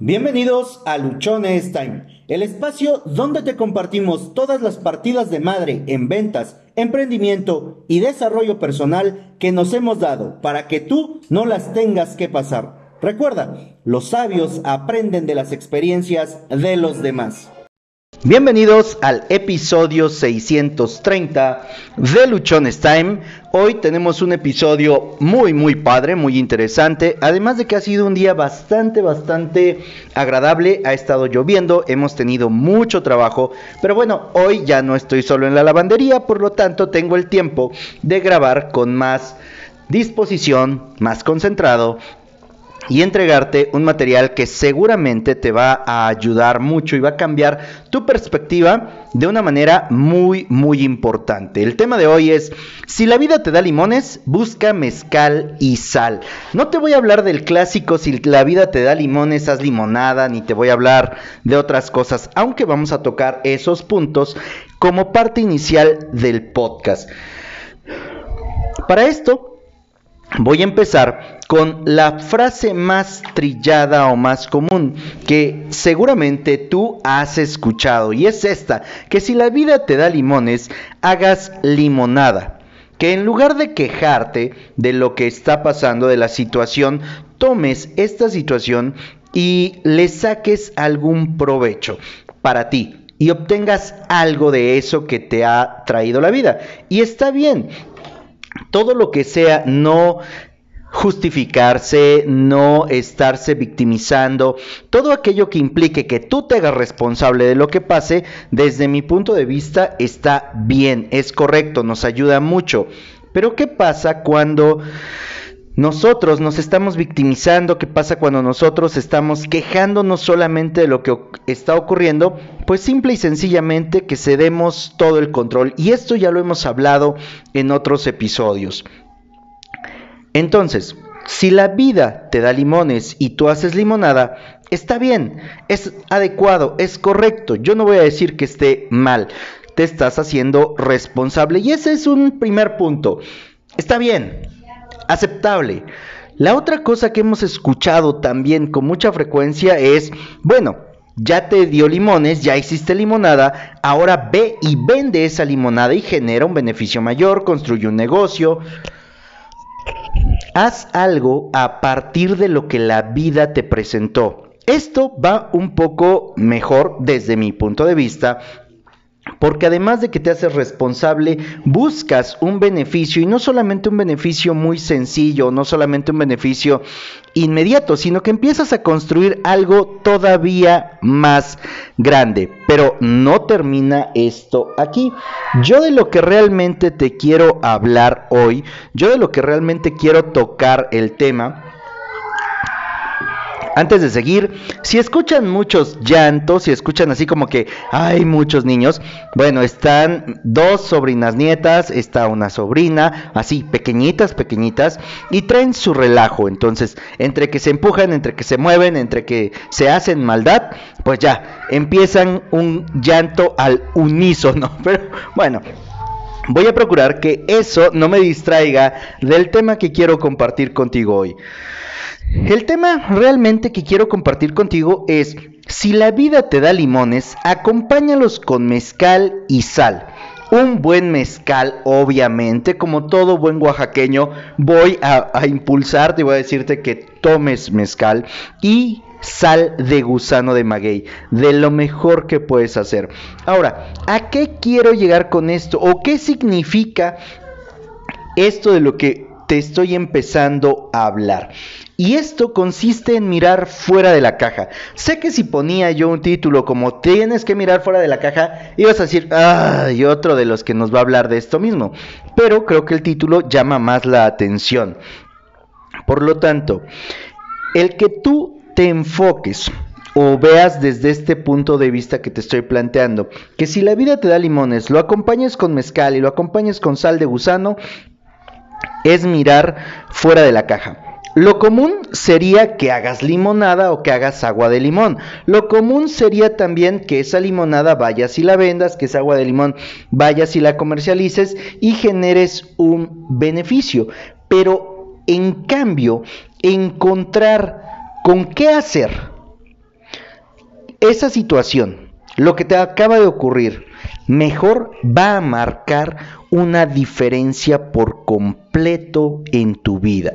Bienvenidos a Luchones Time, el espacio donde te compartimos todas las partidas de madre en ventas, emprendimiento y desarrollo personal que nos hemos dado para que tú no las tengas que pasar. Recuerda, los sabios aprenden de las experiencias de los demás. Bienvenidos al episodio 630 de Luchones Time. Hoy tenemos un episodio muy muy padre, muy interesante. Además de que ha sido un día bastante bastante agradable. Ha estado lloviendo, hemos tenido mucho trabajo. Pero bueno, hoy ya no estoy solo en la lavandería, por lo tanto tengo el tiempo de grabar con más disposición, más concentrado y entregarte un material que seguramente te va a ayudar mucho y va a cambiar tu perspectiva de una manera muy muy importante. El tema de hoy es, si la vida te da limones, busca mezcal y sal. No te voy a hablar del clásico, si la vida te da limones, haz limonada, ni te voy a hablar de otras cosas, aunque vamos a tocar esos puntos como parte inicial del podcast. Para esto, voy a empezar con la frase más trillada o más común que seguramente tú has escuchado y es esta, que si la vida te da limones, hagas limonada. Que en lugar de quejarte de lo que está pasando, de la situación, tomes esta situación y le saques algún provecho para ti y obtengas algo de eso que te ha traído la vida. Y está bien, todo lo que sea no justificarse, no estarse victimizando, todo aquello que implique que tú te hagas responsable de lo que pase, desde mi punto de vista está bien, es correcto, nos ayuda mucho. Pero ¿qué pasa cuando nosotros nos estamos victimizando? ¿Qué pasa cuando nosotros estamos quejándonos solamente de lo que está ocurriendo? Pues simple y sencillamente que cedemos todo el control. Y esto ya lo hemos hablado en otros episodios. Entonces, si la vida te da limones y tú haces limonada, está bien, es adecuado, es correcto. Yo no voy a decir que esté mal. Te estás haciendo responsable y ese es un primer punto. Está bien, aceptable. La otra cosa que hemos escuchado también con mucha frecuencia es, bueno, ya te dio limones, ya hiciste limonada, ahora ve y vende esa limonada y genera un beneficio mayor, construye un negocio. Haz algo a partir de lo que la vida te presentó. Esto va un poco mejor desde mi punto de vista porque además de que te haces responsable, buscas un beneficio y no solamente un beneficio muy sencillo, no solamente un beneficio inmediato, sino que empiezas a construir algo todavía más grande. Pero no termina esto aquí. Yo de lo que realmente te quiero hablar hoy, yo de lo que realmente quiero tocar el tema, antes de seguir, si escuchan muchos llantos, si escuchan así como que hay muchos niños, bueno, están dos sobrinas nietas, está una sobrina, así pequeñitas, pequeñitas, y traen su relajo. Entonces, entre que se empujan, entre que se mueven, entre que se hacen maldad, pues ya, empiezan un llanto al unísono. Pero bueno, voy a procurar que eso no me distraiga del tema que quiero compartir contigo hoy. El tema realmente que quiero compartir contigo es, si la vida te da limones, acompáñalos con mezcal y sal. Un buen mezcal, obviamente, como todo buen oaxaqueño, voy a, impulsarte y voy a decirte que tomes mezcal y sal de gusano de maguey, de lo mejor que puedes hacer. Ahora, ¿a qué quiero llegar con esto? ¿O qué significa esto de lo que te estoy empezando a hablar. Y esto consiste en mirar fuera de la caja. Sé que si ponía yo un título como tienes que mirar fuera de la caja, ibas a decir, ay, otro de los que nos va a hablar de esto mismo. Pero creo que el título llama más la atención. Por lo tanto, el que tú te enfoques o veas desde este punto de vista que te estoy planteando, que si la vida te da limones, lo acompañes con mezcal y lo acompañes con sal de gusano, es mirar fuera de la caja. Lo común sería que hagas limonada o que hagas agua de limón. Lo común sería también que esa limonada vayas y la vendas, que esa agua de limón vayas y la comercialices y generes un beneficio. Pero en cambio, encontrar con qué hacer esa situación, lo que te acaba de ocurrir, mejor va a marcar una diferencia por completo en tu vida.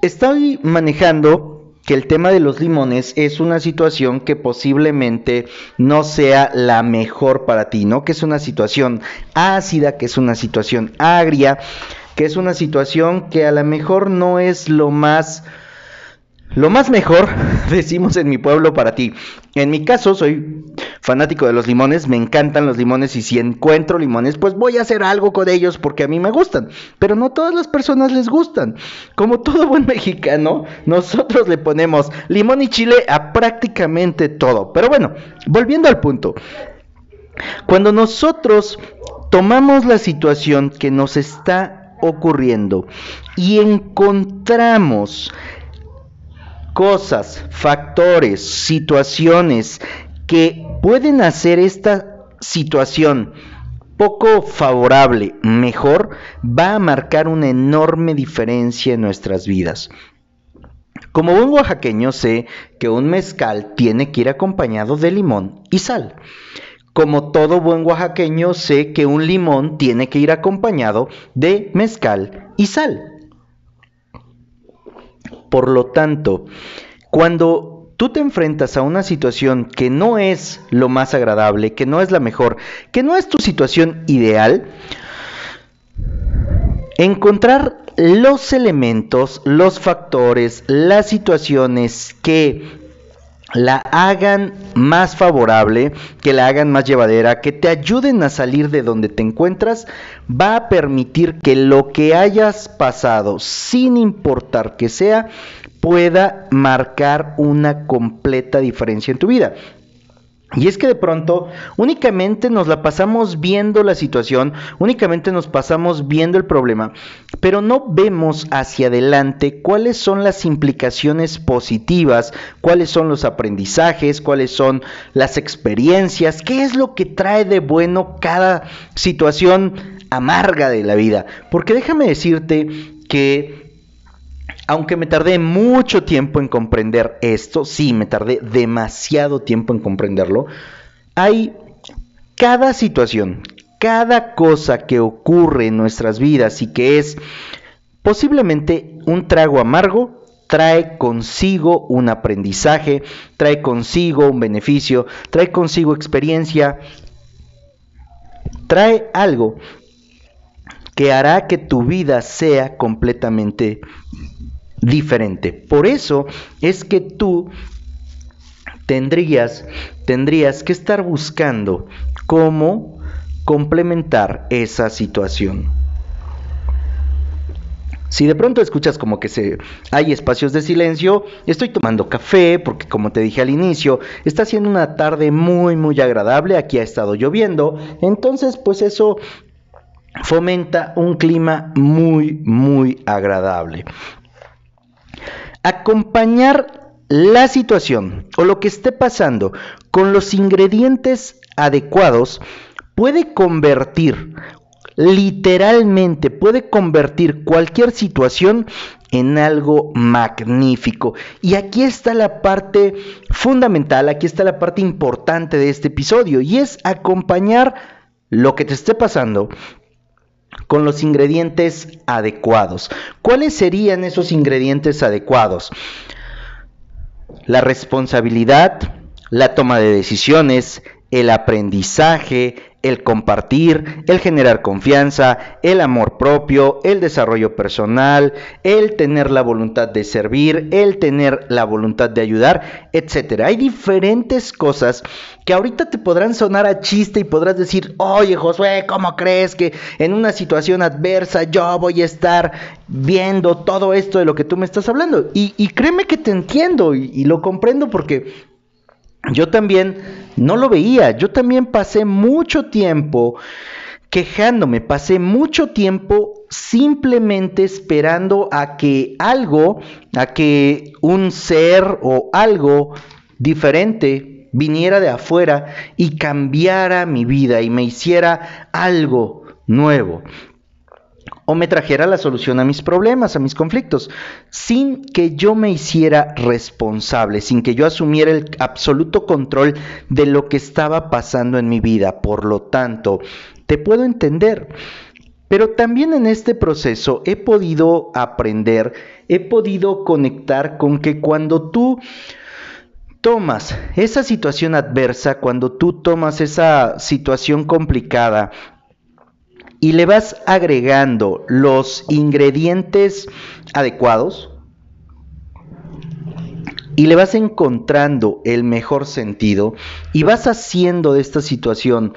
Estoy manejando que el tema de los limones es una situación que posiblemente no sea la mejor para ti, ¿no? Que es una situación ácida, que es una situación agria, que es una situación que a lo mejor no es lo más lo más mejor, decimos en mi pueblo para ti. En mi caso, soy fanático de los limones, me encantan los limones y si encuentro limones, pues voy a hacer algo con ellos porque a mí me gustan. Pero no todas las personas les gustan. Como todo buen mexicano, nosotros le ponemos limón y chile a prácticamente todo. Pero bueno, volviendo al punto. Cuando nosotros tomamos la situación que nos está ocurriendo y encontramos cosas, factores, situaciones que pueden hacer esta situación poco favorable, mejor, va a marcar una enorme diferencia en nuestras vidas. Como buen oaxaqueño sé que un mezcal tiene que ir acompañado de limón y sal. Como todo buen oaxaqueño sé que un limón tiene que ir acompañado de mezcal y sal. Por lo tanto, cuando tú te enfrentas a una situación que no es lo más agradable, que no es la mejor, que no es tu situación ideal, encontrar los elementos, los factores, las situaciones que la hagan más favorable, que la hagan más llevadera, que te ayuden a salir de donde te encuentras, va a permitir que lo que hayas pasado, sin importar que sea, pueda marcar una completa diferencia en tu vida. Y es que de pronto únicamente nos la pasamos viendo la situación, únicamente nos pasamos viendo el problema, pero no vemos hacia adelante cuáles son las implicaciones positivas, cuáles son los aprendizajes, cuáles son las experiencias, qué es lo que trae de bueno cada situación amarga de la vida. Porque déjame decirte que aunque me tardé mucho tiempo en comprender esto, sí, me tardé demasiado tiempo en comprenderlo, hay cada situación, cada cosa que ocurre en nuestras vidas y que es posiblemente un trago amargo, trae consigo un aprendizaje, trae consigo un beneficio, trae consigo experiencia, trae algo que hará que tu vida sea completamente diferente. Por eso es que tú tendrías, tendrías que estar buscando cómo complementar esa situación. Si de pronto escuchas como que hay espacios de silencio, estoy tomando café porque como te dije al inicio, está siendo una tarde muy muy agradable, aquí ha estado lloviendo, entonces pues eso fomenta un clima muy muy agradable acompañar la situación o lo que esté pasando con los ingredientes adecuados puede convertir literalmente puede convertir cualquier situación en algo magnífico. Y aquí está la parte fundamental, aquí está la parte importante de este episodio, y es acompañar lo que te esté pasando con los ingredientes adecuados. ¿Cuáles serían esos ingredientes adecuados? La responsabilidad, la toma de decisiones, el aprendizaje, el compartir, el generar confianza, el amor propio, el desarrollo personal, el tener la voluntad de servir, el tener la voluntad de ayudar, etcétera. Hay diferentes cosas que ahorita te podrán sonar a chiste y podrás decir, oye Josué, ¿cómo crees que en una situación adversa yo voy a estar viendo todo esto de lo que tú me estás hablando? Y, créeme que te entiendo y lo comprendo porque yo también no lo veía, yo también pasé mucho tiempo quejándome, pasé mucho tiempo simplemente esperando a que algo, a que un ser o algo diferente viniera de afuera y cambiara mi vida y me hiciera algo nuevo. O me trajera la solución a mis problemas, a mis conflictos, sin que yo me hiciera responsable, sin que yo asumiera el absoluto control de lo que estaba pasando en mi vida. Por lo tanto, te puedo entender. Pero también en este proceso he podido aprender, he podido conectar con que cuando tú tomas esa situación adversa, cuando tú tomas esa situación complicada y le vas agregando los ingredientes adecuados y le vas encontrando el mejor sentido y vas haciendo de esta situación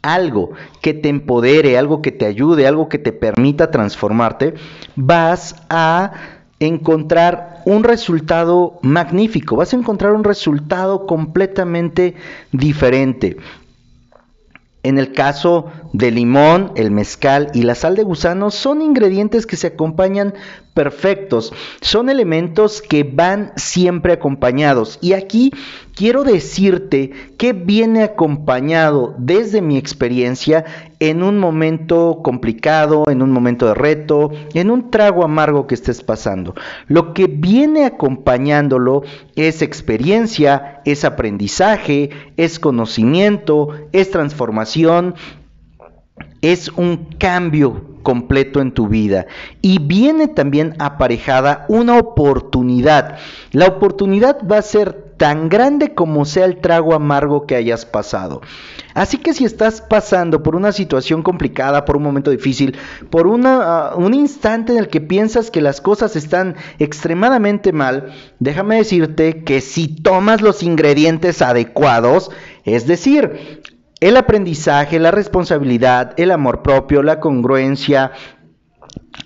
algo que te empodere, algo que te ayude, algo que te permita transformarte, vas a encontrar un resultado magnífico, vas a encontrar un resultado completamente diferente. En el caso del limón, el mezcal y la sal de gusano son ingredientes que se acompañan perfectos, son elementos que van siempre acompañados. Y aquí quiero decirte que viene acompañado desde mi experiencia en un momento complicado, en un momento de reto, en un trago amargo que estés pasando. Lo que viene acompañándolo es experiencia, es aprendizaje, es conocimiento, es transformación, es un cambio completo en tu vida y viene también aparejada una oportunidad. La oportunidad va a ser tan grande como sea el trago amargo que hayas pasado. Así que si estás pasando por una situación complicada, por un momento difícil, por uh, un instante en el que piensas que las cosas están extremadamente mal, déjame decirte que si tomas los ingredientes adecuados, es decir, el aprendizaje, la responsabilidad, el amor propio, la congruencia,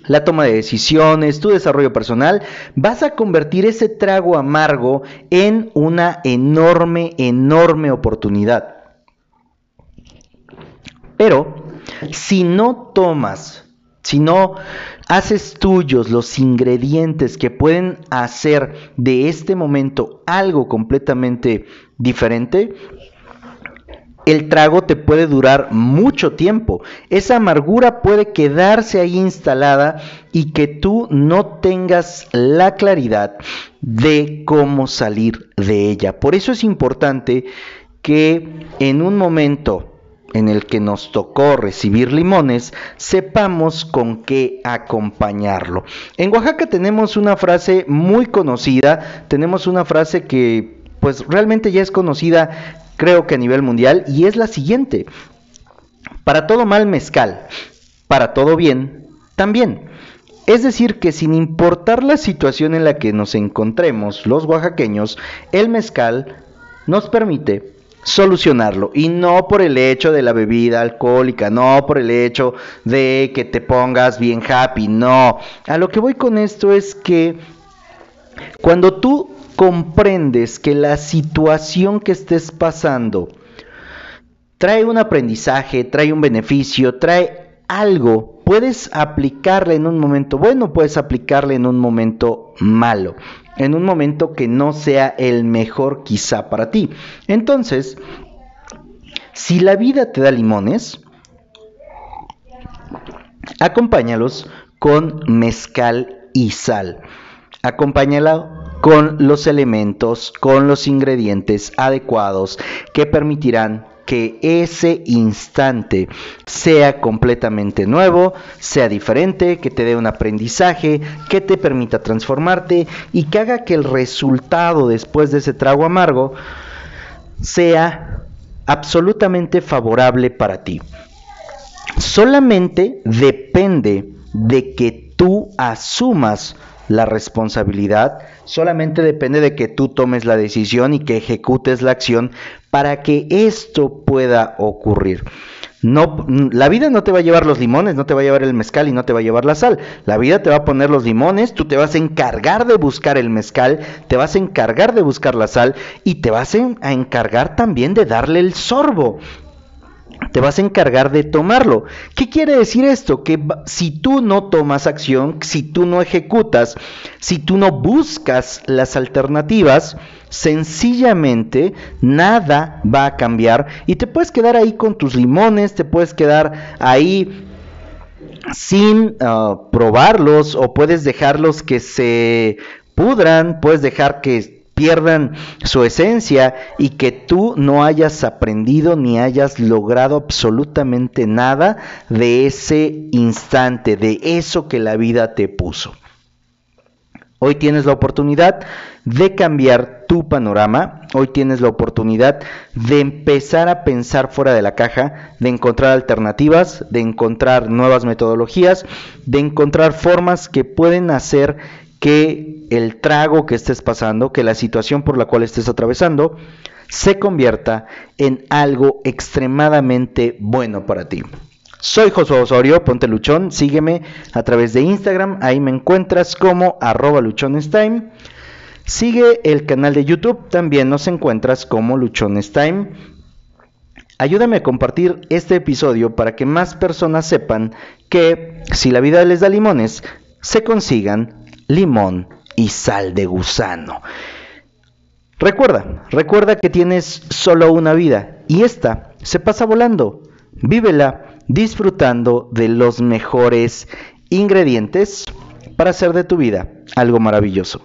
la toma de decisiones, tu desarrollo personal, vas a convertir ese trago amargo en una enorme, enorme oportunidad. Pero si no tomas, si no haces tuyos los ingredientes que pueden hacer de este momento algo completamente diferente, el trago te puede durar mucho tiempo. Esa amargura puede quedarse ahí instalada y que tú no tengas la claridad de cómo salir de ella. Por eso es importante que en un momento en el que nos tocó recibir limones, sepamos con qué acompañarlo. En Oaxaca tenemos una frase muy conocida, tenemos una frase que pues realmente ya es conocida creo que a nivel mundial, y es la siguiente. Para todo mal mezcal, para todo bien también. Es decir, que sin importar la situación en la que nos encontremos los oaxaqueños, el mezcal nos permite solucionarlo y no por el hecho de la bebida alcohólica, no por el hecho de que te pongas bien happy, no. A lo que voy con esto es que cuando tú comprendes que la situación que estés pasando trae un aprendizaje, trae un beneficio, trae algo, puedes aplicarle en un momento bueno, puedes aplicarle en un momento malo, en un momento que no sea el mejor quizá para ti. Entonces, si la vida te da limones, acompáñalos con mezcal y sal. Acompáñalo con los elementos, con los ingredientes adecuados que permitirán que ese instante sea completamente nuevo, sea diferente, que te dé un aprendizaje, que te permita transformarte y que haga que el resultado después de ese trago amargo sea absolutamente favorable para ti. Solamente depende de que tú asumas la responsabilidad solamente depende de que tú tomes la decisión y que ejecutes la acción para que esto pueda ocurrir. No, la vida no te va a llevar los limones, no te va a llevar el mezcal y no te va a llevar la sal. La vida te va a poner los limones, tú te vas a encargar de buscar el mezcal, te vas a encargar de buscar la sal y te vas a encargar también de darle el sorbo te vas a encargar de tomarlo. ¿Qué quiere decir esto? Que si tú no tomas acción, si tú no ejecutas, si tú no buscas las alternativas, sencillamente nada va a cambiar y te puedes quedar ahí con tus limones, te puedes quedar ahí sin ah, probarlos o puedes dejarlos que se pudran, puedes dejar que pierdan su esencia y que tú no hayas aprendido ni hayas logrado absolutamente nada de ese instante, de eso que la vida te puso. Hoy tienes la oportunidad de cambiar tu panorama, hoy tienes la oportunidad de empezar a pensar fuera de la caja, de encontrar alternativas, de encontrar nuevas metodologías, de encontrar formas que pueden hacer que el trago que estés pasando, que la situación por la cual estés atravesando, se convierta en algo extremadamente bueno para ti. Soy Josué Osorio, ponte luchón, sígueme a través de Instagram, ahí me encuentras como arroba luchonestime. Sigue el canal de YouTube, también nos encuentras como luchonestime. Ayúdame a compartir este episodio para que más personas sepan que si la vida les da limones, se consigan limón y sal de gusano. Recuerda, recuerda que tienes solo una vida y esta se pasa volando. Vívela disfrutando de los mejores ingredientes para hacer de tu vida algo maravilloso.